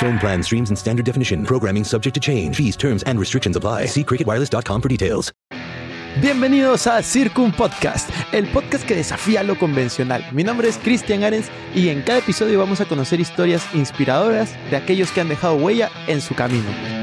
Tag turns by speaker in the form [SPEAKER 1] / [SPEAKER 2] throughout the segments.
[SPEAKER 1] Phone plan streams in standard definition. Programming subject to change. Fees, terms, and restrictions apply. See for details.
[SPEAKER 2] Bienvenidos a Circum Podcast, el podcast que desafía lo convencional. Mi nombre es Cristian Arens y en cada episodio vamos a conocer historias inspiradoras de aquellos que han dejado huella en su camino.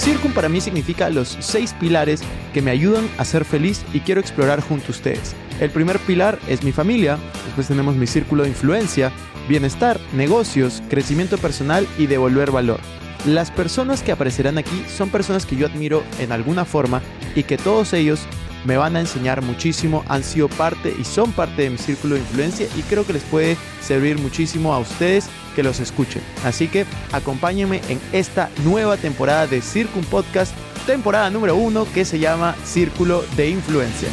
[SPEAKER 2] Circum para mí significa los seis pilares que me ayudan a ser feliz y quiero explorar junto a ustedes. El primer pilar es mi familia, después tenemos mi círculo de influencia, bienestar, negocios, crecimiento personal y devolver valor. Las personas que aparecerán aquí son personas que yo admiro en alguna forma y que todos ellos me van a enseñar muchísimo, han sido parte y son parte de mi círculo de influencia y creo que les puede servir muchísimo a ustedes que los escuchen. Así que acompáñenme en esta nueva temporada de Circum Podcast, temporada número uno que se llama Círculo de Influencia.